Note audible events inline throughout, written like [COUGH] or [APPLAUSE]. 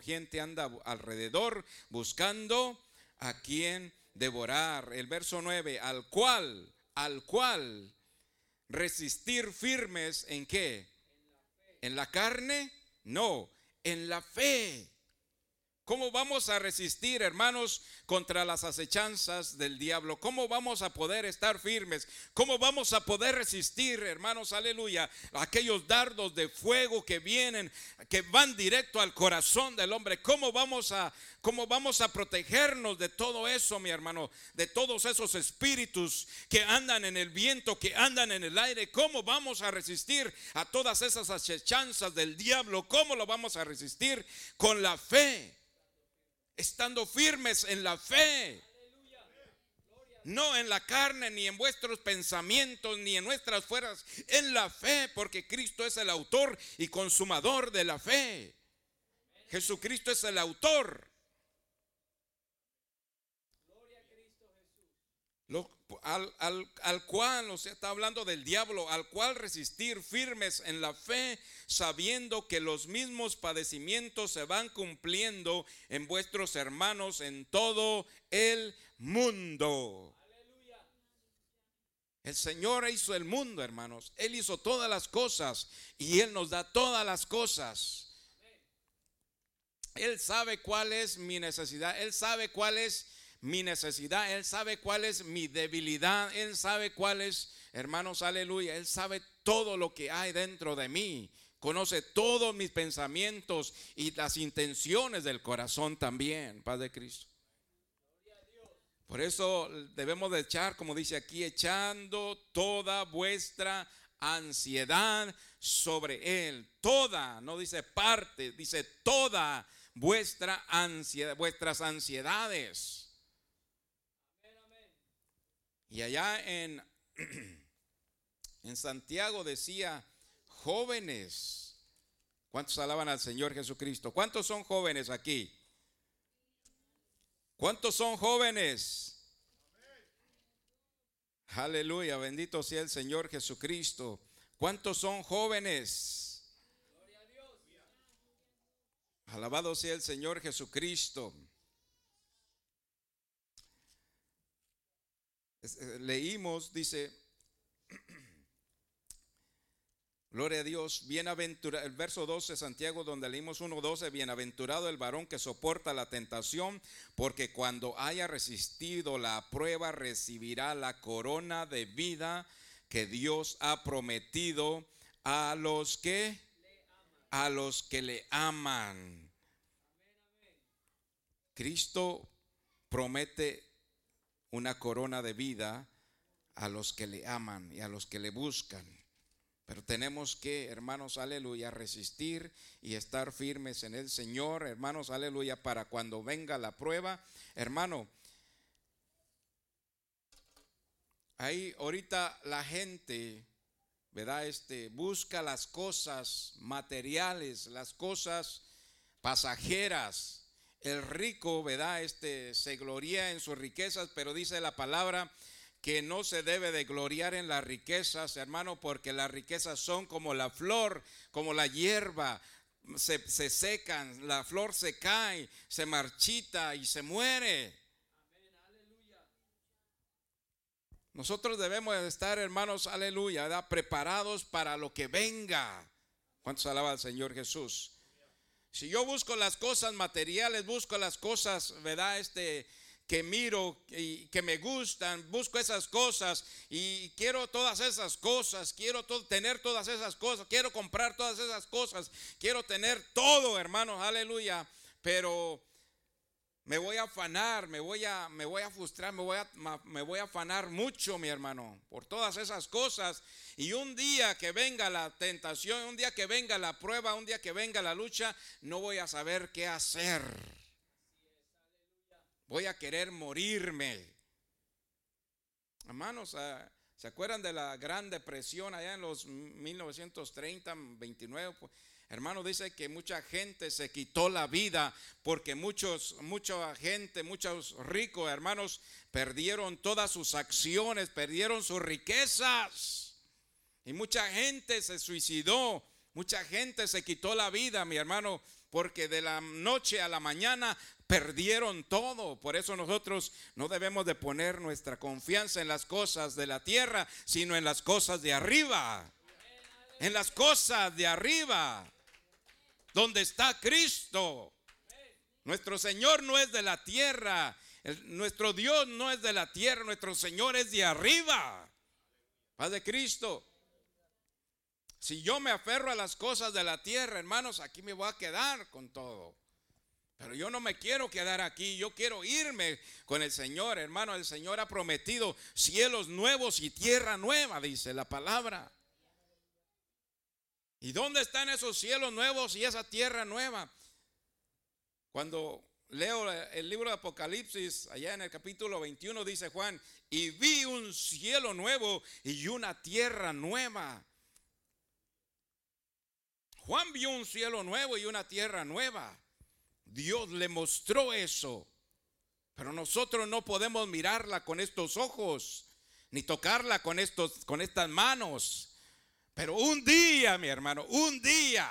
gente anda alrededor buscando a quien devorar. El verso 9, al cual, al cual resistir firmes en qué? ¿En la carne? No, en la fe. ¿Cómo vamos a resistir, hermanos, contra las acechanzas del diablo? ¿Cómo vamos a poder estar firmes? ¿Cómo vamos a poder resistir, hermanos, aleluya, aquellos dardos de fuego que vienen, que van directo al corazón del hombre? ¿Cómo vamos a cómo vamos a protegernos de todo eso, mi hermano? De todos esos espíritus que andan en el viento, que andan en el aire. ¿Cómo vamos a resistir a todas esas acechanzas del diablo? ¿Cómo lo vamos a resistir? Con la fe estando firmes en la fe. No en la carne, ni en vuestros pensamientos, ni en nuestras fuerzas, en la fe, porque Cristo es el autor y consumador de la fe. Jesucristo es el autor. Al, al, cual, o sea, está hablando del diablo, al cual resistir firmes en la fe, sabiendo que los mismos padecimientos se van cumpliendo en vuestros hermanos en todo el mundo. El Señor hizo el mundo, hermanos. Él hizo todas las cosas y Él nos da todas las cosas. Él sabe cuál es mi necesidad. Él sabe cuál es mi necesidad, Él sabe cuál es mi debilidad, Él sabe cuál es, hermanos, aleluya, Él sabe todo lo que hay dentro de mí, conoce todos mis pensamientos y las intenciones del corazón también, Padre Cristo. Por eso debemos de echar, como dice aquí, echando toda vuestra ansiedad sobre Él. Toda, no dice parte, dice toda vuestra ansiedad, vuestras ansiedades. Y allá en, [CLEARS THROAT] en Santiago decía, jóvenes, ¿cuántos alaban al Señor Jesucristo? ¿Cuántos son jóvenes aquí? ¿Cuántos son jóvenes? Aleluya, bendito sea el Señor Jesucristo. ¿Cuántos son jóvenes? Alabado sea el Señor Jesucristo. Leímos, dice, Gloria a Dios, bienaventurado, el verso 12 Santiago donde leímos 1.12, bienaventurado el varón que soporta la tentación, porque cuando haya resistido la prueba recibirá la corona de vida que Dios ha prometido a los que a los que le aman. Cristo promete una corona de vida a los que le aman y a los que le buscan. Pero tenemos que, hermanos, aleluya, resistir y estar firmes en el Señor, hermanos, aleluya, para cuando venga la prueba. Hermano, ahí ahorita la gente, ¿verdad? Este, busca las cosas materiales, las cosas pasajeras el rico, ¿verdad? Este se gloria en sus riquezas, pero dice la palabra que no se debe de gloriar en las riquezas, hermano, porque las riquezas son como la flor, como la hierba, se, se secan, la flor se cae, se marchita y se muere. Nosotros debemos estar, hermanos, aleluya, ¿verdad? preparados para lo que venga. ¿Cuántos alaba al Señor Jesús? Si yo busco las cosas materiales, busco las cosas, ¿verdad? Este, que miro y que me gustan, busco esas cosas y quiero todas esas cosas, quiero tener todas esas cosas, quiero comprar todas esas cosas, quiero tener todo, hermanos, aleluya, pero me voy a afanar, me voy a, me voy a frustrar, me voy a, me voy a afanar mucho, mi hermano, por todas esas cosas. Y un día que venga la tentación, un día que venga la prueba, un día que venga la lucha, no voy a saber qué hacer. Voy a querer morirme. Hermanos, ah, ¿se acuerdan de la Gran Depresión allá en los 1930, 29? Hermano, dice que mucha gente se quitó la vida porque muchos, mucha gente, muchos ricos hermanos perdieron todas sus acciones, perdieron sus riquezas. Y mucha gente se suicidó, mucha gente se quitó la vida, mi hermano, porque de la noche a la mañana perdieron todo. Por eso nosotros no debemos de poner nuestra confianza en las cosas de la tierra, sino en las cosas de arriba. En las cosas de arriba, donde está Cristo. Nuestro Señor no es de la tierra, nuestro Dios no es de la tierra, nuestro Señor es de arriba. Paz de Cristo. Si yo me aferro a las cosas de la tierra, hermanos, aquí me voy a quedar con todo. Pero yo no me quiero quedar aquí, yo quiero irme con el Señor, hermano. El Señor ha prometido cielos nuevos y tierra nueva, dice la palabra. ¿Y dónde están esos cielos nuevos y esa tierra nueva? Cuando leo el libro de Apocalipsis, allá en el capítulo 21, dice Juan, y vi un cielo nuevo y una tierra nueva Juan vio un cielo nuevo y una tierra nueva. Dios le mostró eso. Pero nosotros no podemos mirarla con estos ojos, ni tocarla con, estos, con estas manos. Pero un día, mi hermano, un día,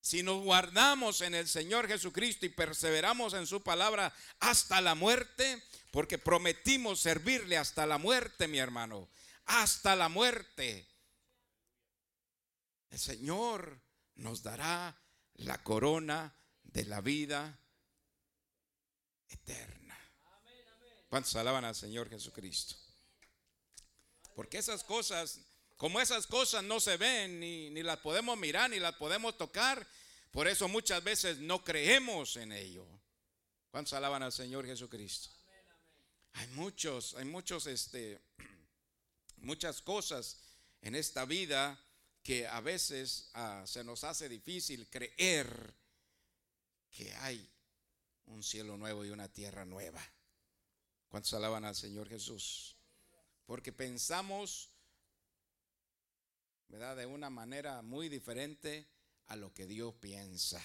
si nos guardamos en el Señor Jesucristo y perseveramos en su palabra hasta la muerte, porque prometimos servirle hasta la muerte, mi hermano, hasta la muerte el Señor nos dará la corona de la vida eterna. ¿Cuántos alaban al Señor Jesucristo? Porque esas cosas, como esas cosas no se ven, ni, ni las podemos mirar, ni las podemos tocar, por eso muchas veces no creemos en ello. ¿Cuántos alaban al Señor Jesucristo? Hay muchos, hay muchos, este, [CLEARS THROAT] muchas cosas en esta vida que a veces ah, se nos hace difícil creer que hay un cielo nuevo y una tierra nueva. ¿Cuántos alaban al Señor Jesús? Porque pensamos, ¿verdad? De una manera muy diferente a lo que Dios piensa.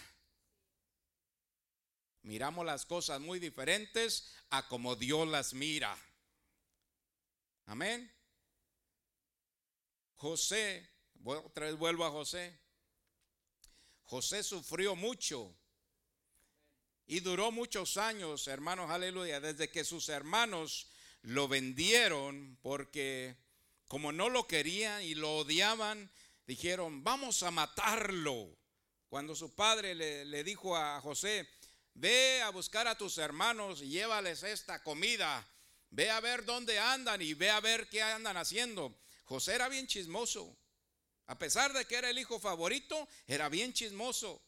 Miramos las cosas muy diferentes a como Dios las mira. Amén. José otra vez vuelvo a José. José sufrió mucho y duró muchos años, hermanos, aleluya, desde que sus hermanos lo vendieron porque como no lo querían y lo odiaban, dijeron, vamos a matarlo. Cuando su padre le, le dijo a José, ve a buscar a tus hermanos y llévales esta comida, ve a ver dónde andan y ve a ver qué andan haciendo. José era bien chismoso. A pesar de que era el hijo favorito, era bien chismoso.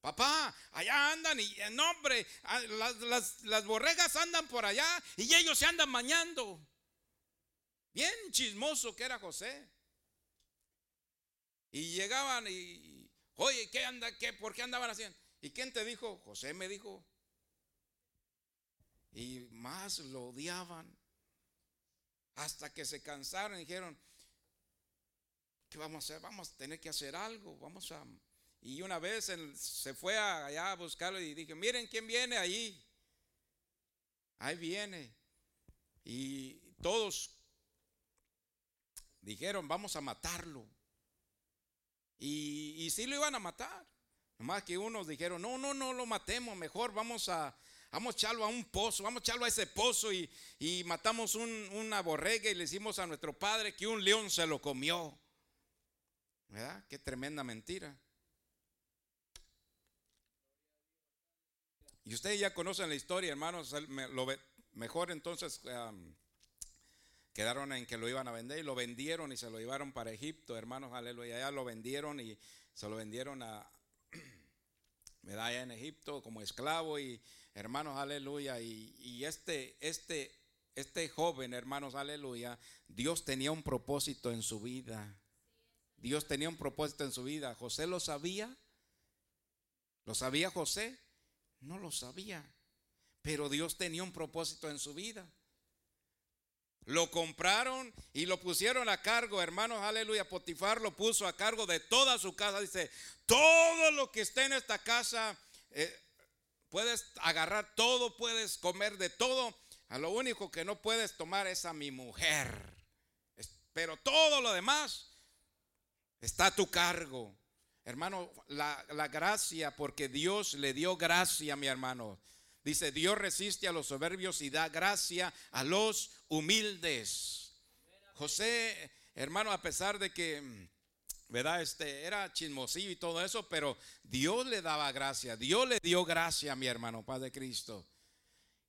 Papá, allá andan y en nombre, las, las, borregas andan por allá y ellos se andan mañando. Bien chismoso que era José. Y llegaban y, oye, ¿qué anda? ¿Qué? ¿Por qué andaban haciendo? ¿Y quién te dijo? José me dijo. Y más lo odiaban. Hasta que se cansaron y dijeron, ¿qué vamos a hacer? Vamos a tener que hacer algo, vamos a... Y una vez se fue allá a buscarlo y dije, miren quién viene ahí. Ahí viene. Y todos dijeron, vamos a matarlo. Y, y sí lo iban a matar. Nomás que unos dijeron, no, no, no lo matemos, mejor vamos a, vamos a echarlo a un pozo, vamos a echarlo a ese pozo y, y matamos un, una borrega y le decimos a nuestro padre que un león se lo comió. ¿Verdad? Qué tremenda mentira. Y ustedes ya conocen la historia, hermanos. Mejor entonces quedaron en que lo iban a vender y lo vendieron y se lo llevaron para Egipto, hermanos, aleluya. Ya lo vendieron y se lo vendieron a [CLEARS THROAT] medalla en Egipto como esclavo y hermanos, aleluya. Y, y este, este, este joven, hermanos, aleluya, Dios tenía un propósito en su vida. Dios tenía un propósito en su vida. ¿José lo sabía? ¿Lo sabía José? No lo sabía. Pero Dios tenía un propósito en su vida. Lo compraron y lo pusieron a cargo, hermanos, aleluya. Potifar lo puso a cargo de toda su casa. Dice, todo lo que esté en esta casa, eh, puedes agarrar todo, puedes comer de todo. A lo único que no puedes tomar es a mi mujer. Pero todo lo demás está a tu cargo. Hermano, la, la gracia, porque Dios le dio gracia, mi hermano. Dice, Dios resiste a los soberbios y da gracia a los humildes. José, hermano, a pesar de que ¿verdad? Este era chismosillo y todo eso, pero Dios le daba gracia, Dios le dio gracia mi hermano, Padre Cristo.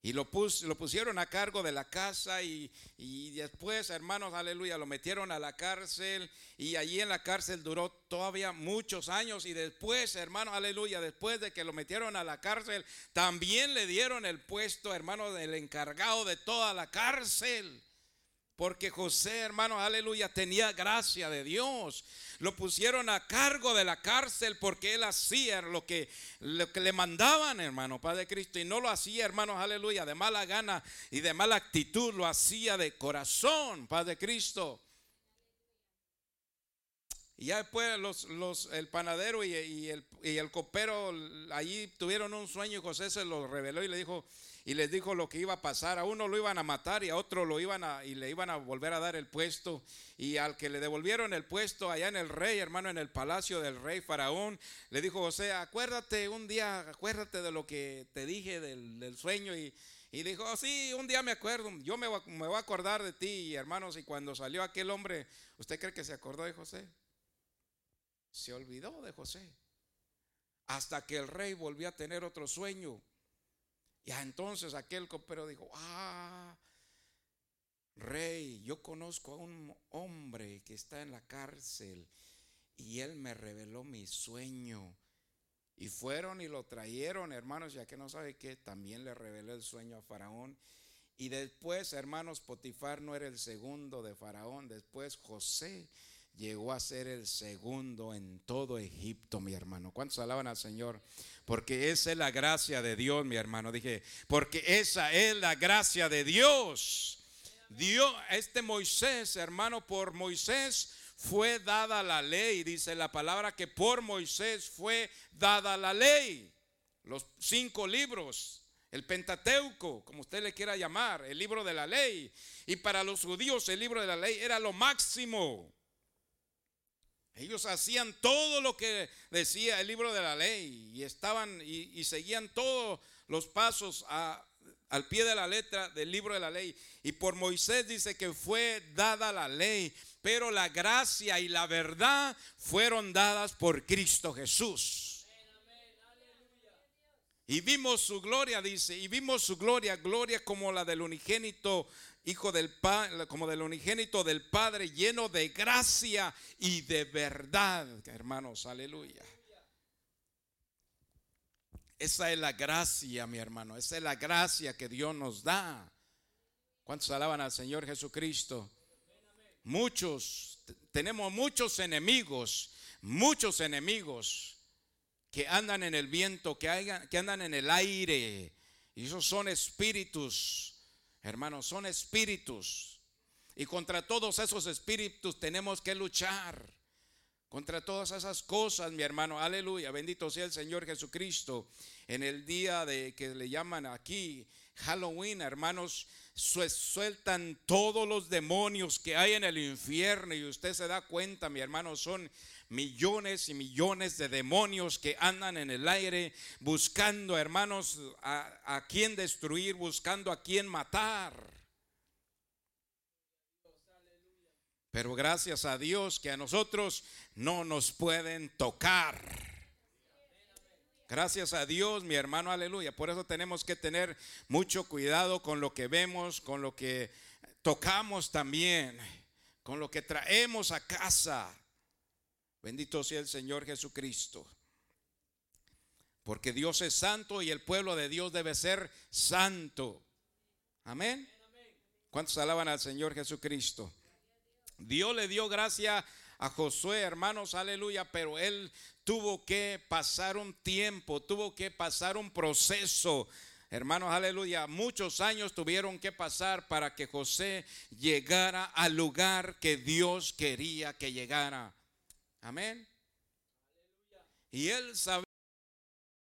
Y lo, lo pusieron a cargo de la casa y, y, después, hermanos, aleluya, lo metieron a la cárcel y allí en la cárcel duró todavía muchos años y después, hermanos, aleluya, después de que lo metieron a la cárcel, también le dieron el puesto, hermano, del encargado de toda la cárcel. Porque José, hermanos, aleluya, tenía gracia de Dios. Lo pusieron a cargo de la cárcel porque él hacía lo que, lo que le mandaban, hermano, Padre Cristo. Y no lo hacía, hermanos, aleluya, de mala gana y de mala actitud. Lo hacía de corazón, Padre Cristo. Y ya después los, los, el panadero y, y, el, y el copero allí tuvieron un sueño y José se lo reveló y le dijo, y les dijo lo que iba a pasar. A uno lo iban a matar y a otro lo iban a y le iban a volver a dar el puesto. Y al que le devolvieron el puesto allá en el rey, hermano, en el palacio del rey Faraón, le dijo José, acuérdate un día, acuérdate de lo que te dije del, sueño. Y, dijo, oh, sí, un día me acuerdo, yo me, me voy a acordar de ti, hermanos. Y cuando salió aquel hombre, ¿usted cree que se acordó de José? Se olvidó de José. Hasta que el rey volvió a tener otro sueño. Y entonces aquel copero dijo, ah, rey, yo conozco a un hombre que está en la cárcel y él me reveló mi sueño. Y fueron y lo trajeron, hermanos, ya que no sabe que también le reveló el sueño a Faraón. Y después, hermanos, Potifar no era el segundo de Faraón, después José llegó a ser el segundo en todo Egipto, mi hermano. ¿Cuántos alaban al Señor? Porque esa es la gracia de Dios, mi hermano. Dije, porque esa es la gracia de Dios. Dios, este Moisés, hermano, por Moisés fue dada la ley. Dice la palabra que por Moisés fue dada la ley. Los cinco libros, el Pentateuco, como usted le quiera llamar, el libro de la ley. Y para los judíos el libro de la ley era lo máximo. Ellos hacían todo lo que decía el libro de la ley y estaban y, seguían todos los pasos al pie de la letra del libro de la ley. Y por Moisés dice que fue dada la ley, pero la gracia y la verdad fueron dadas por Cristo Jesús. Y vimos su gloria, dice, y vimos su gloria, gloria como la del unigénito hijo del Padre, como del unigénito del Padre, lleno de gracia y de verdad, hermanos, aleluya. Esa es la gracia, mi hermano, esa es la gracia que Dios nos da. ¿Cuántos alaban al Señor Jesucristo? Muchos, tenemos muchos enemigos, muchos enemigos que andan en el viento, que, que andan en el aire. Y esos son espíritus Hermanos, son espíritus. Y contra todos esos espíritus tenemos que luchar. Contra todas esas cosas, mi hermano, aleluya, bendito sea el Señor Jesucristo. En el día de que le llaman aquí Halloween, hermanos, sueltan todos los demonios que hay en el infierno y usted se da cuenta, mi hermano, son millones y millones de demonios que andan en el aire buscando, hermanos, a, a quien destruir, buscando a quien matar. Pero gracias a Dios que a nosotros no nos pueden tocar. Gracias a Dios, mi hermano, aleluya. Por eso tenemos que tener mucho cuidado con lo que vemos, con lo que tocamos también, con lo que traemos a casa. Bendito sea el Señor Jesucristo. Porque Dios es santo y el pueblo de Dios debe ser santo. Amén. ¿Cuántos alaban al Señor Jesucristo? Dios le dio gracia a Josué, hermanos, aleluya, pero él tuvo que pasar un tiempo, tuvo que pasar un proceso. Hermanos, aleluya, muchos años tuvieron que pasar para que José llegara al lugar que Dios quería que llegara. Amén. Y él sabía